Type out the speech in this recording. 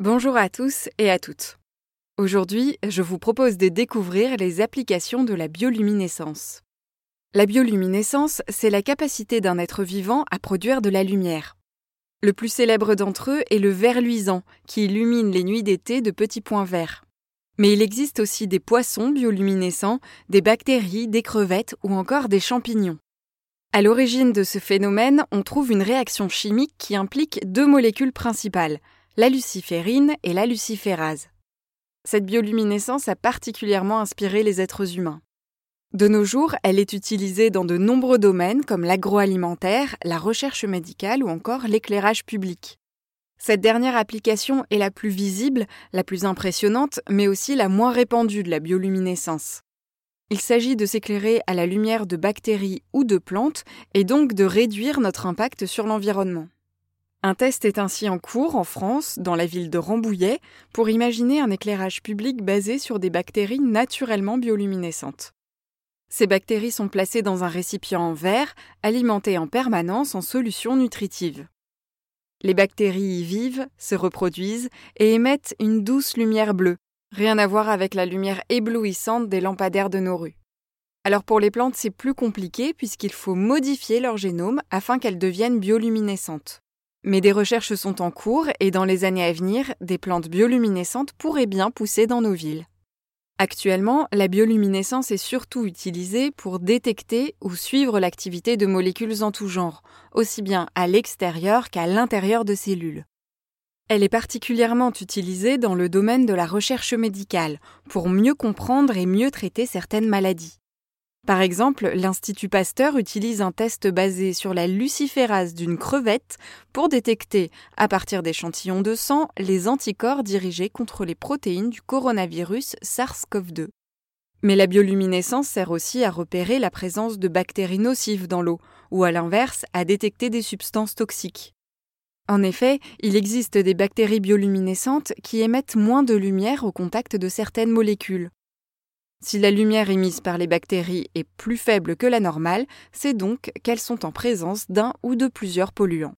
Bonjour à tous et à toutes. Aujourd'hui, je vous propose de découvrir les applications de la bioluminescence. La bioluminescence, c'est la capacité d'un être vivant à produire de la lumière. Le plus célèbre d'entre eux est le ver luisant, qui illumine les nuits d'été de petits points verts. Mais il existe aussi des poissons bioluminescents, des bactéries, des crevettes ou encore des champignons. À l'origine de ce phénomène, on trouve une réaction chimique qui implique deux molécules principales, la luciférine et la luciférase. Cette bioluminescence a particulièrement inspiré les êtres humains. De nos jours, elle est utilisée dans de nombreux domaines comme l'agroalimentaire, la recherche médicale ou encore l'éclairage public. Cette dernière application est la plus visible, la plus impressionnante, mais aussi la moins répandue de la bioluminescence. Il s'agit de s'éclairer à la lumière de bactéries ou de plantes et donc de réduire notre impact sur l'environnement. Un test est ainsi en cours en France, dans la ville de Rambouillet, pour imaginer un éclairage public basé sur des bactéries naturellement bioluminescentes. Ces bactéries sont placées dans un récipient en verre, alimenté en permanence en solution nutritive. Les bactéries y vivent, se reproduisent et émettent une douce lumière bleue, Rien à voir avec la lumière éblouissante des lampadaires de nos rues. Alors pour les plantes, c'est plus compliqué puisqu'il faut modifier leur génome afin qu'elles deviennent bioluminescentes. Mais des recherches sont en cours et dans les années à venir, des plantes bioluminescentes pourraient bien pousser dans nos villes. Actuellement, la bioluminescence est surtout utilisée pour détecter ou suivre l'activité de molécules en tout genre, aussi bien à l'extérieur qu'à l'intérieur de cellules. Elle est particulièrement utilisée dans le domaine de la recherche médicale pour mieux comprendre et mieux traiter certaines maladies. Par exemple, l'Institut Pasteur utilise un test basé sur la luciférase d'une crevette pour détecter, à partir d'échantillons de sang, les anticorps dirigés contre les protéines du coronavirus SARS-CoV-2. Mais la bioluminescence sert aussi à repérer la présence de bactéries nocives dans l'eau, ou à l'inverse, à détecter des substances toxiques. En effet, il existe des bactéries bioluminescentes qui émettent moins de lumière au contact de certaines molécules. Si la lumière émise par les bactéries est plus faible que la normale, c'est donc qu'elles sont en présence d'un ou de plusieurs polluants.